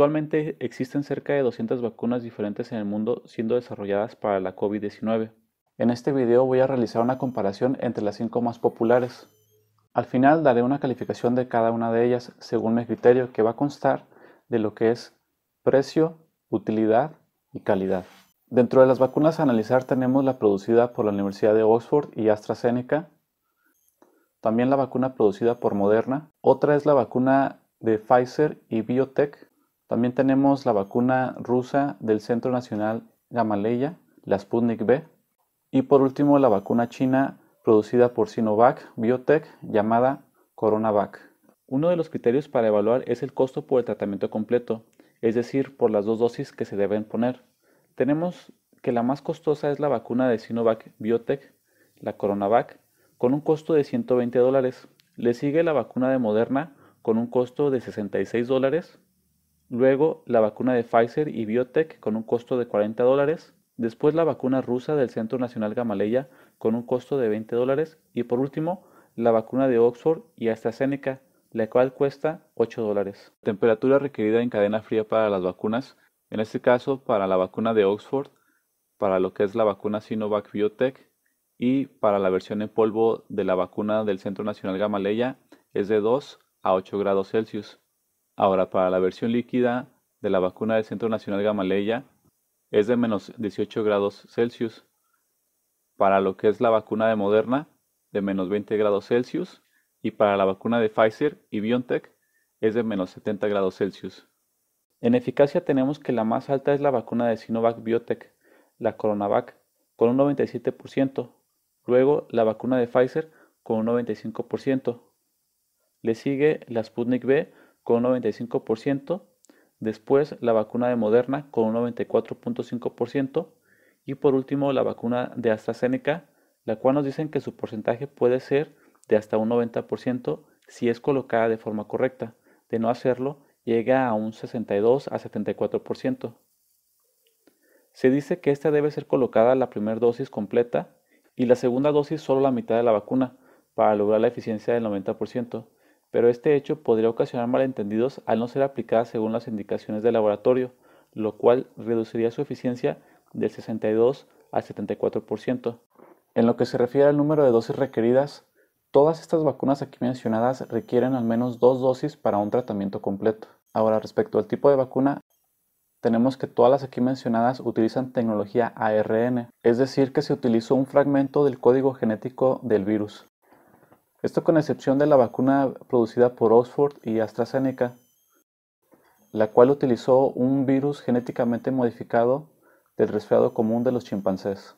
Actualmente existen cerca de 200 vacunas diferentes en el mundo siendo desarrolladas para la COVID-19. En este video voy a realizar una comparación entre las 5 más populares. Al final daré una calificación de cada una de ellas según mi criterio que va a constar de lo que es precio, utilidad y calidad. Dentro de las vacunas a analizar tenemos la producida por la Universidad de Oxford y AstraZeneca, también la vacuna producida por Moderna, otra es la vacuna de Pfizer y Biotech, también tenemos la vacuna rusa del Centro Nacional Gamaleya, la Sputnik V, y por último la vacuna china producida por Sinovac Biotech llamada CoronaVac. Uno de los criterios para evaluar es el costo por el tratamiento completo, es decir, por las dos dosis que se deben poner. Tenemos que la más costosa es la vacuna de Sinovac Biotech, la CoronaVac, con un costo de 120 dólares. Le sigue la vacuna de Moderna con un costo de 66 dólares. Luego la vacuna de Pfizer y Biotech con un costo de 40 dólares. Después la vacuna rusa del Centro Nacional Gamaleya con un costo de 20 dólares. Y por último la vacuna de Oxford y AstraZeneca, la cual cuesta 8 dólares. Temperatura requerida en cadena fría para las vacunas en este caso, para la vacuna de Oxford, para lo que es la vacuna Sinovac Biotech y para la versión en polvo de la vacuna del Centro Nacional Gamaleya es de 2 a 8 grados Celsius. Ahora, para la versión líquida de la vacuna del Centro Nacional Gamaleya es de menos 18 grados Celsius. Para lo que es la vacuna de Moderna, de menos 20 grados Celsius. Y para la vacuna de Pfizer y BioNTech es de menos 70 grados Celsius. En eficacia tenemos que la más alta es la vacuna de Sinovac Biotech, la CoronaVac, con un 97%. Luego la vacuna de Pfizer con un 95%. Le sigue la Sputnik V con un 95%. Después la vacuna de Moderna con un 94.5%. Y por último la vacuna de AstraZeneca, la cual nos dicen que su porcentaje puede ser de hasta un 90% si es colocada de forma correcta. De no hacerlo, llega a un 62 a 74%. Se dice que esta debe ser colocada la primera dosis completa y la segunda dosis solo la mitad de la vacuna para lograr la eficiencia del 90%, pero este hecho podría ocasionar malentendidos al no ser aplicada según las indicaciones del laboratorio, lo cual reduciría su eficiencia del 62 al 74%. En lo que se refiere al número de dosis requeridas, Todas estas vacunas aquí mencionadas requieren al menos dos dosis para un tratamiento completo. Ahora, respecto al tipo de vacuna, tenemos que todas las aquí mencionadas utilizan tecnología ARN, es decir, que se utilizó un fragmento del código genético del virus. Esto con excepción de la vacuna producida por Oxford y AstraZeneca, la cual utilizó un virus genéticamente modificado del resfriado común de los chimpancés.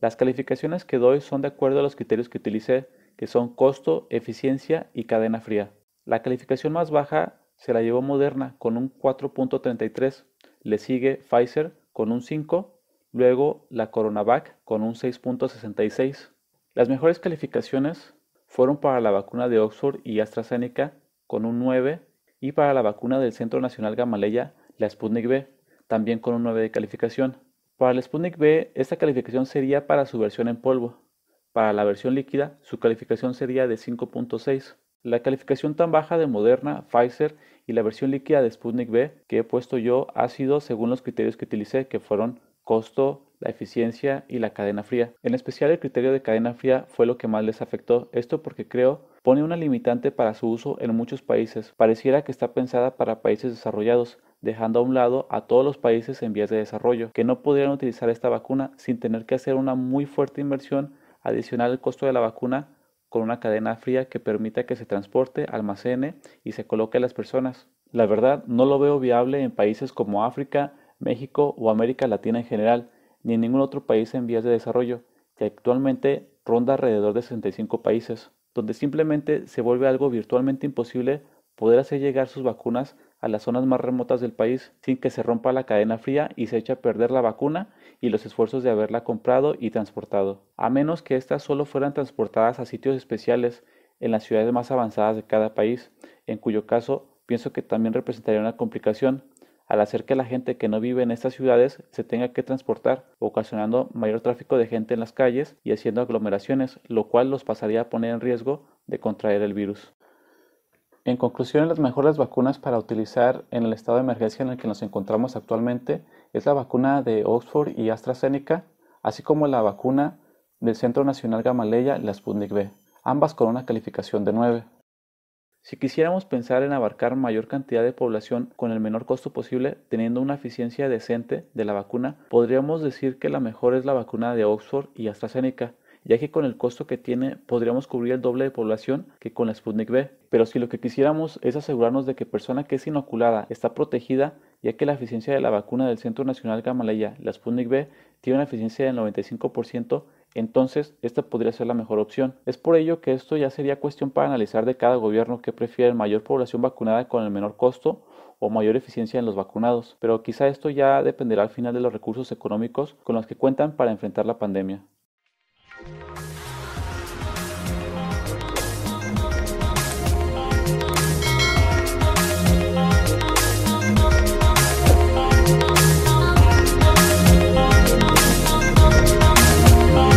Las calificaciones que doy son de acuerdo a los criterios que utilicé, que son costo, eficiencia y cadena fría. La calificación más baja se la llevó Moderna con un 4.33, le sigue Pfizer con un 5, luego la Coronavac con un 6.66. Las mejores calificaciones fueron para la vacuna de Oxford y AstraZeneca con un 9 y para la vacuna del Centro Nacional Gamaleya, la Sputnik V, también con un 9 de calificación. Para el Sputnik B, esta calificación sería para su versión en polvo. Para la versión líquida, su calificación sería de 5.6. La calificación tan baja de Moderna, Pfizer y la versión líquida de Sputnik B que he puesto yo ha sido según los criterios que utilicé, que fueron costo, la eficiencia y la cadena fría. En especial el criterio de cadena fría fue lo que más les afectó, esto porque creo pone una limitante para su uso en muchos países. Pareciera que está pensada para países desarrollados, dejando a un lado a todos los países en vías de desarrollo, que no pudieran utilizar esta vacuna sin tener que hacer una muy fuerte inversión adicional al costo de la vacuna con una cadena fría que permita que se transporte, almacene y se coloque a las personas. La verdad, no lo veo viable en países como África, México o América Latina en general, ni en ningún otro país en vías de desarrollo, que actualmente ronda alrededor de 65 países, donde simplemente se vuelve algo virtualmente imposible poder hacer llegar sus vacunas a las zonas más remotas del país sin que se rompa la cadena fría y se eche a perder la vacuna y los esfuerzos de haberla comprado y transportado, a menos que éstas solo fueran transportadas a sitios especiales en las ciudades más avanzadas de cada país, en cuyo caso pienso que también representaría una complicación al hacer que la gente que no vive en estas ciudades se tenga que transportar, ocasionando mayor tráfico de gente en las calles y haciendo aglomeraciones, lo cual los pasaría a poner en riesgo de contraer el virus. En conclusión, las mejores vacunas para utilizar en el estado de emergencia en el que nos encontramos actualmente es la vacuna de Oxford y AstraZeneca, así como la vacuna del Centro Nacional Gamaleya, la Sputnik V, ambas con una calificación de 9. Si quisiéramos pensar en abarcar mayor cantidad de población con el menor costo posible, teniendo una eficiencia decente de la vacuna, podríamos decir que la mejor es la vacuna de Oxford y AstraZeneca, ya que con el costo que tiene podríamos cubrir el doble de población que con la Sputnik V. Pero si lo que quisiéramos es asegurarnos de que persona que es inoculada está protegida, ya que la eficiencia de la vacuna del Centro Nacional Gamaleya, la Sputnik V, tiene una eficiencia del 95%, entonces esta podría ser la mejor opción. Es por ello que esto ya sería cuestión para analizar de cada gobierno que prefiere mayor población vacunada con el menor costo o mayor eficiencia en los vacunados, pero quizá esto ya dependerá al final de los recursos económicos con los que cuentan para enfrentar la pandemia.